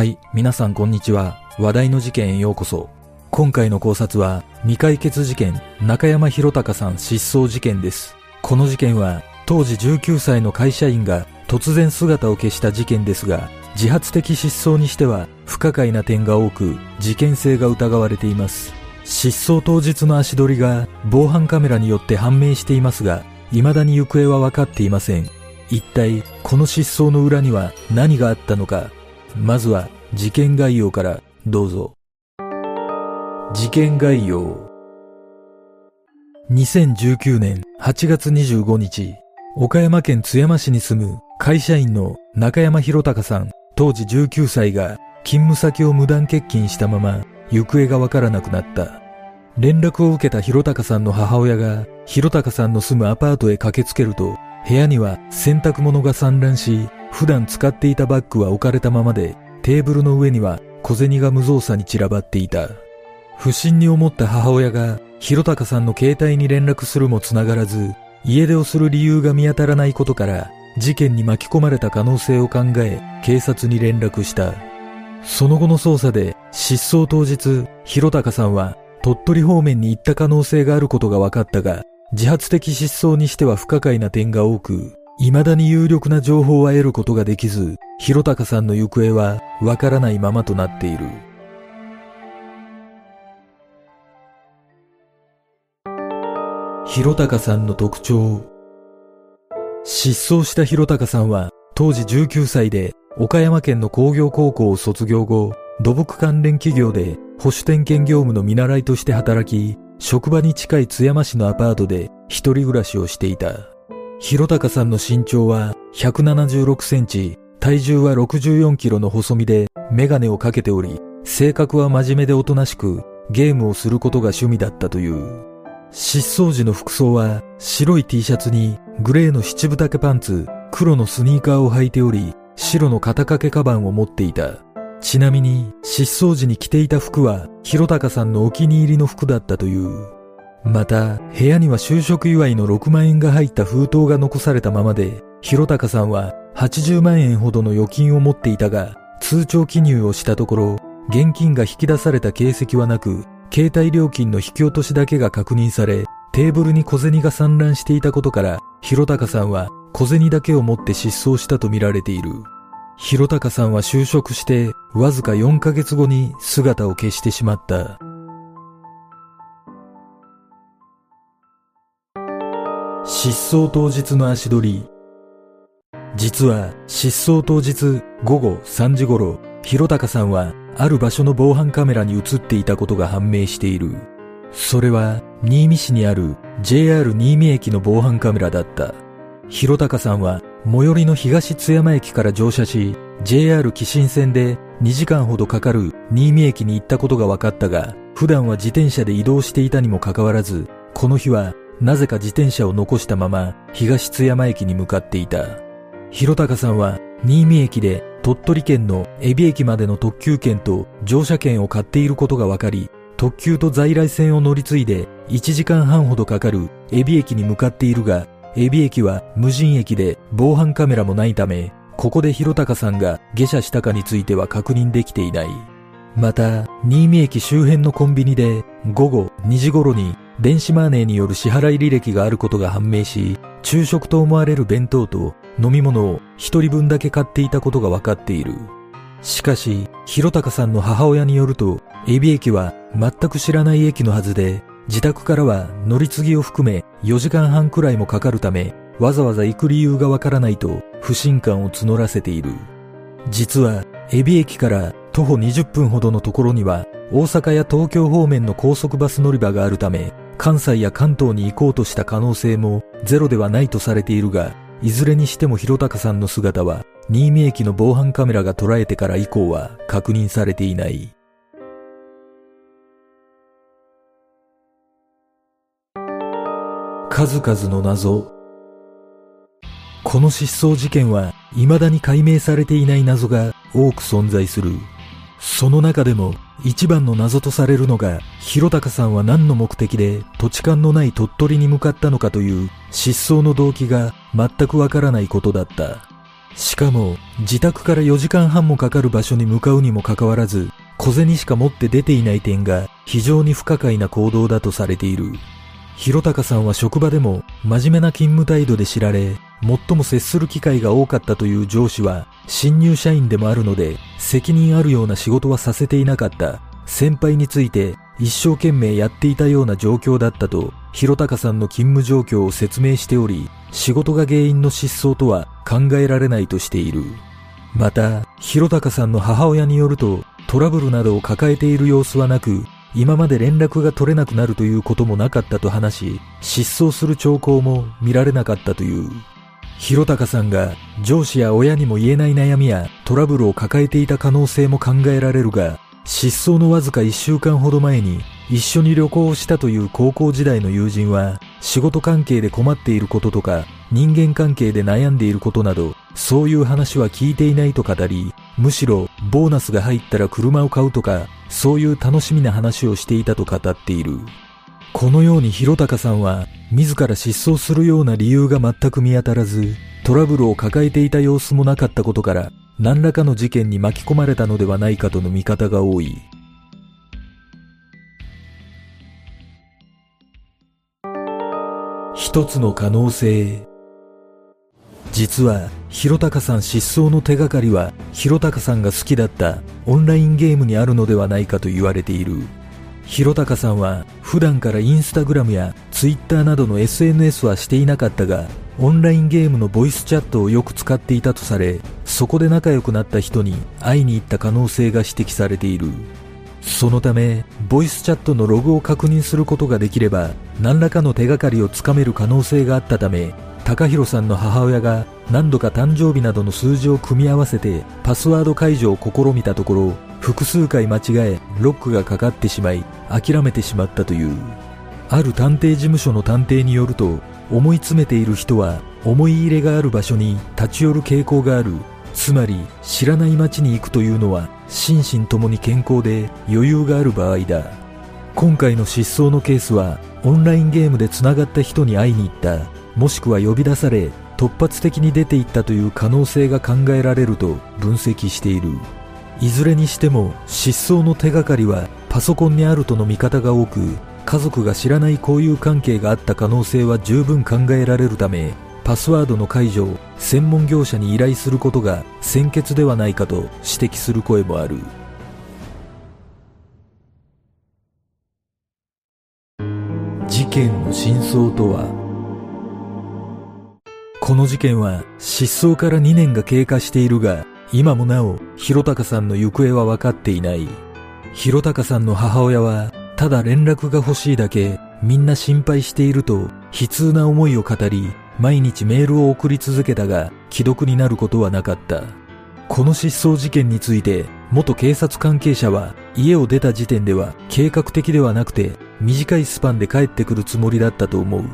はい、皆さんこんにちは。話題の事件へようこそ。今回の考察は、未解決事件、中山博隆さん失踪事件です。この事件は、当時19歳の会社員が突然姿を消した事件ですが、自発的失踪にしては不可解な点が多く、事件性が疑われています。失踪当日の足取りが防犯カメラによって判明していますが、未だに行方は分かっていません。一体、この失踪の裏には何があったのか、まずは事件概要からどうぞ。事件概要。2019年8月25日、岡山県津山市に住む会社員の中山博隆さん、当時19歳が勤務先を無断欠勤したまま行方がわからなくなった。連絡を受けた博隆さんの母親が博隆さんの住むアパートへ駆けつけると部屋には洗濯物が散乱し普段使っていたバッグは置かれたままで、テーブルの上には小銭が無造作に散らばっていた。不審に思った母親が、広高さんの携帯に連絡するも繋がらず、家出をする理由が見当たらないことから、事件に巻き込まれた可能性を考え、警察に連絡した。その後の捜査で、失踪当日、広高さんは、鳥取方面に行った可能性があることが分かったが、自発的失踪にしては不可解な点が多く、未だに有力な情報は得ることができず、広高さんの行方はわからないままとなっている。広高さんの特徴。失踪した広高さんは当時19歳で岡山県の工業高校を卒業後、土木関連企業で保守点検業務の見習いとして働き、職場に近い津山市のアパートで一人暮らしをしていた。広高さんの身長は176センチ、体重は64キロの細身でメガネをかけており、性格は真面目でおとなしく、ゲームをすることが趣味だったという。失踪時の服装は白い T シャツにグレーの七分丈パンツ、黒のスニーカーを履いており、白の肩掛けカバンを持っていた。ちなみに失踪時に着ていた服は広高さんのお気に入りの服だったという。また、部屋には就職祝いの6万円が入った封筒が残されたままで、広高さんは80万円ほどの預金を持っていたが、通帳記入をしたところ、現金が引き出された形跡はなく、携帯料金の引き落としだけが確認され、テーブルに小銭が散乱していたことから、広高さんは小銭だけを持って失踪したとみられている。広高さんは就職して、わずか4ヶ月後に姿を消してしまった。失踪当日の足取り。実は失踪当日午後3時頃、広高さんはある場所の防犯カメラに映っていたことが判明している。それは新見市にある JR 新見駅の防犯カメラだった。広高さんは最寄りの東津山駅から乗車し、JR 紀新線で2時間ほどかかる新見駅に行ったことが分かったが、普段は自転車で移動していたにもかかわらず、この日はなぜか自転車を残したまま東津山駅に向かっていた。広高さんは新見駅で鳥取県の海老駅までの特急券と乗車券を買っていることが分かり、特急と在来線を乗り継いで1時間半ほどかかる海老駅に向かっているが、海老駅は無人駅で防犯カメラもないため、ここで広高さんが下車したかについては確認できていない。また、新見駅周辺のコンビニで午後2時頃に電子マネーによる支払い履歴があることが判明し、昼食と思われる弁当と飲み物を一人分だけ買っていたことが分かっている。しかし、広高さんの母親によると、エビ駅は全く知らない駅のはずで、自宅からは乗り継ぎを含め4時間半くらいもかかるため、わざわざ行く理由がわからないと不信感を募らせている。実は、エビ駅から徒歩20分ほどのところには大阪や東京方面の高速バス乗り場があるため、関西や関東に行こうとした可能性もゼロではないとされているが、いずれにしても広高さんの姿は、新見駅の防犯カメラが捉えてから以降は確認されていない。数々の謎。この失踪事件は未だに解明されていない謎が多く存在する。その中でも一番の謎とされるのが、広高さんは何の目的で土地勘のない鳥取に向かったのかという失踪の動機が全くわからないことだった。しかも、自宅から4時間半もかかる場所に向かうにもかかわらず、小銭しか持って出ていない点が非常に不可解な行動だとされている。広高さんは職場でも真面目な勤務態度で知られ、最も接する機会が多かったという上司は新入社員でもあるので責任あるような仕事はさせていなかった。先輩について一生懸命やっていたような状況だったと広高さんの勤務状況を説明しており仕事が原因の失踪とは考えられないとしている。また広高さんの母親によるとトラブルなどを抱えている様子はなく今まで連絡が取れなくなるということもなかったと話し失踪する兆候も見られなかったという。広高さんが上司や親にも言えない悩みやトラブルを抱えていた可能性も考えられるが、失踪のわずか1週間ほど前に一緒に旅行をしたという高校時代の友人は仕事関係で困っていることとか人間関係で悩んでいることなどそういう話は聞いていないと語りむしろボーナスが入ったら車を買うとかそういう楽しみな話をしていたと語っている。このように広高さんは自ら失踪するような理由が全く見当たらず、トラブルを抱えていた様子もなかったことから、何らかの事件に巻き込まれたのではないかとの見方が多い。一つの可能性。実は、広高さん失踪の手がかりは、広高さんが好きだったオンラインゲームにあるのではないかと言われている。広高さんは普段からインスタグラムやツイッターなどの SNS はしていなかったが、オンラインゲームのボイスチャットをよく使っていたとされ、そこで仲良くなった人に会いに行った可能性が指摘されている。そのため、ボイスチャットのログを確認することができれば、何らかの手がかりをつかめる可能性があったため、高弘さんの母親が何度か誕生日などの数字を組み合わせてパスワード解除を試みたところ、複数回間違えロックがかかってしまい諦めてしまったという。ある探偵事務所の探偵によると思い詰めている人は思い入れがある場所に立ち寄る傾向がある。つまり知らない街に行くというのは心身ともに健康で余裕がある場合だ。今回の失踪のケースはオンラインゲームでつながった人に会いに行った。もしくは呼び出され突発的に出て行ったという可能性が考えられると分析している。いずれにしても失踪の手がかりはパソコンにあるとの見方が多く家族が知らない交友関係があった可能性は十分考えられるためパスワードの解除を専門業者に依頼することが先決ではないかと指摘する声もある。事件の真相とは？この事件は失踪から2年が経過しているが今もなお、広高さんの行方は分かっていない。広高さんの母親は、ただ連絡が欲しいだけ、みんな心配していると、悲痛な思いを語り、毎日メールを送り続けたが、既読になることはなかった。この失踪事件について、元警察関係者は、家を出た時点では計画的ではなくて、短いスパンで帰ってくるつもりだったと思う。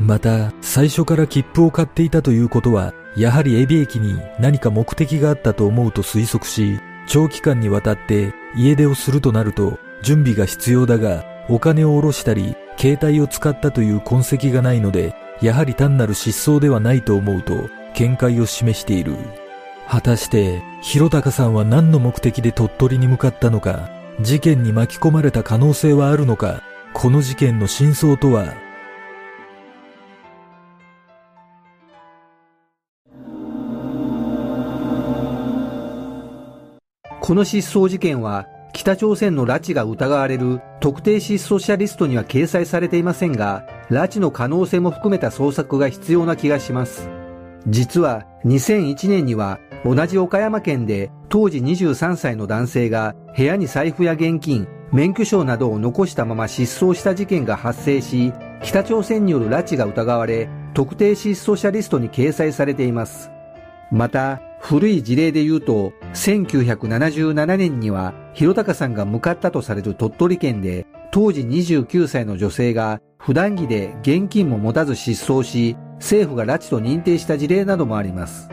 また、最初から切符を買っていたということは、やはりエビ駅に何か目的があったと思うと推測し、長期間にわたって家出をするとなると準備が必要だが、お金を下ろしたり、携帯を使ったという痕跡がないので、やはり単なる失踪ではないと思うと見解を示している。果たして、広高さんは何の目的で鳥取に向かったのか、事件に巻き込まれた可能性はあるのか、この事件の真相とはこの失踪事件は北朝鮮の拉致が疑われる特定失踪者リストには掲載されていませんが、拉致の可能性も含めた捜索が必要な気がします。実は2001年には同じ岡山県で当時23歳の男性が部屋に財布や現金、免許証などを残したまま失踪した事件が発生し、北朝鮮による拉致が疑われ、特定失踪者リストに掲載されています。また、古い事例で言うと、1977年には、広高さんが向かったとされる鳥取県で、当時29歳の女性が普段着で現金も持たず失踪し、政府が拉致と認定した事例などもあります。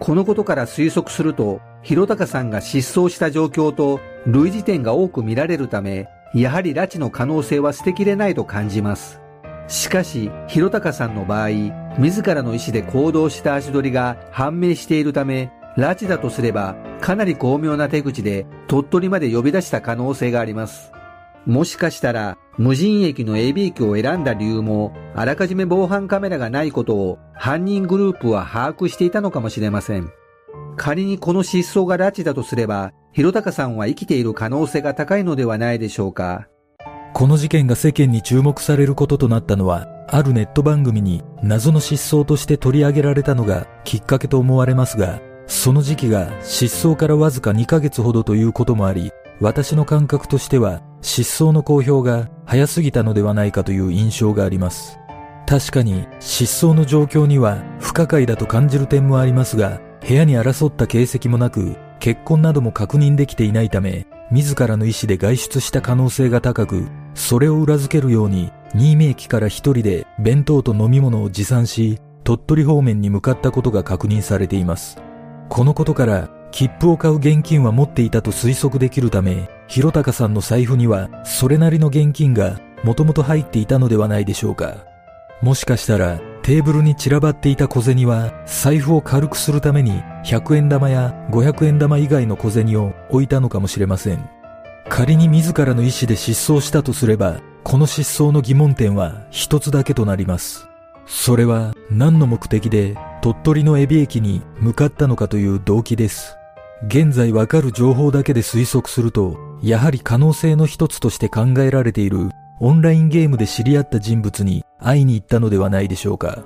このことから推測すると、広高さんが失踪した状況と類似点が多く見られるため、やはり拉致の可能性は捨てきれないと感じます。しかし、広高さんの場合、自らの意思で行動した足取りが判明しているため、拉致だとすれば、かなり巧妙な手口で鳥取まで呼び出した可能性があります。もしかしたら、無人駅の AB 機を選んだ理由も、あらかじめ防犯カメラがないことを犯人グループは把握していたのかもしれません。仮にこの失踪が拉致だとすれば、広高さんは生きている可能性が高いのではないでしょうか。この事件が世間に注目されることとなったのは、あるネット番組に謎の失踪として取り上げられたのがきっかけと思われますが、その時期が失踪からわずか2ヶ月ほどということもあり、私の感覚としては失踪の公表が早すぎたのではないかという印象があります。確かに失踪の状況には不可解だと感じる点もありますが、部屋に争った形跡もなく、結婚なども確認できていないため、自らの意思で外出した可能性が高く、それを裏付けるように、新見駅から一人で弁当と飲み物を持参し、鳥取方面に向かったことが確認されています。このことから、切符を買う現金は持っていたと推測できるため、広高さんの財布にはそれなりの現金がもともと入っていたのではないでしょうか。もしかしたらテーブルに散らばっていた小銭は財布を軽くするために100円玉や500円玉以外の小銭を置いたのかもしれません。仮に自らの意思で失踪したとすれば、この失踪の疑問点は一つだけとなります。それは何の目的で鳥取のエビ駅に向かったのかという動機です。現在わかる情報だけで推測すると、やはり可能性の一つとして考えられているオンラインゲームで知り合った人物に会いに行ったのではないでしょうか。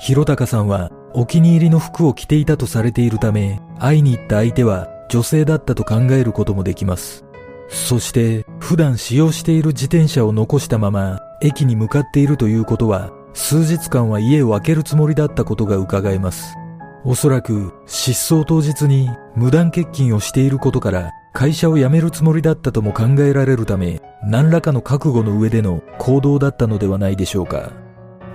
広高さんはお気に入りの服を着ていたとされているため、会いに行った相手は女性だったと考えることもできます。そして普段使用している自転車を残したまま駅に向かっているということは数日間は家を空けるつもりだったことが伺えます。おそらく失踪当日に無断欠勤をしていることから会社を辞めるつもりだったとも考えられるため何らかの覚悟の上での行動だったのではないでしょうか。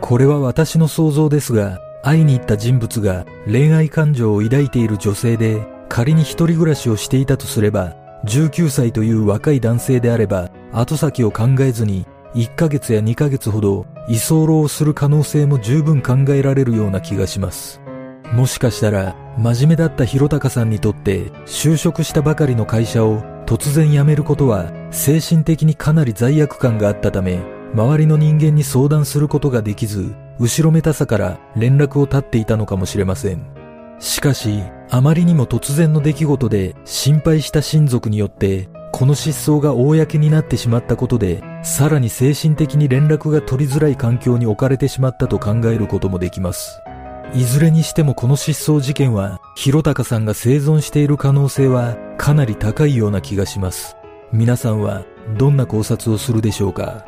これは私の想像ですが会いに行った人物が恋愛感情を抱いている女性で仮に一人暮らしをしていたとすれば19歳という若い男性であれば後先を考えずに1ヶ月や2ヶ月ほど居候をする可能性も十分考えられるような気がします。もしかしたら真面目だった広高さんにとって就職したばかりの会社を突然辞めることは精神的にかなり罪悪感があったため周りの人間に相談することができず後ろめたさから連絡を絶っていたのかもしれません。しかしあまりにも突然の出来事で心配した親族によってこの失踪が公になってしまったことでさらに精神的に連絡が取りづらい環境に置かれてしまったと考えることもできます。いずれにしてもこの失踪事件は、広高さんが生存している可能性はかなり高いような気がします。皆さんはどんな考察をするでしょうか？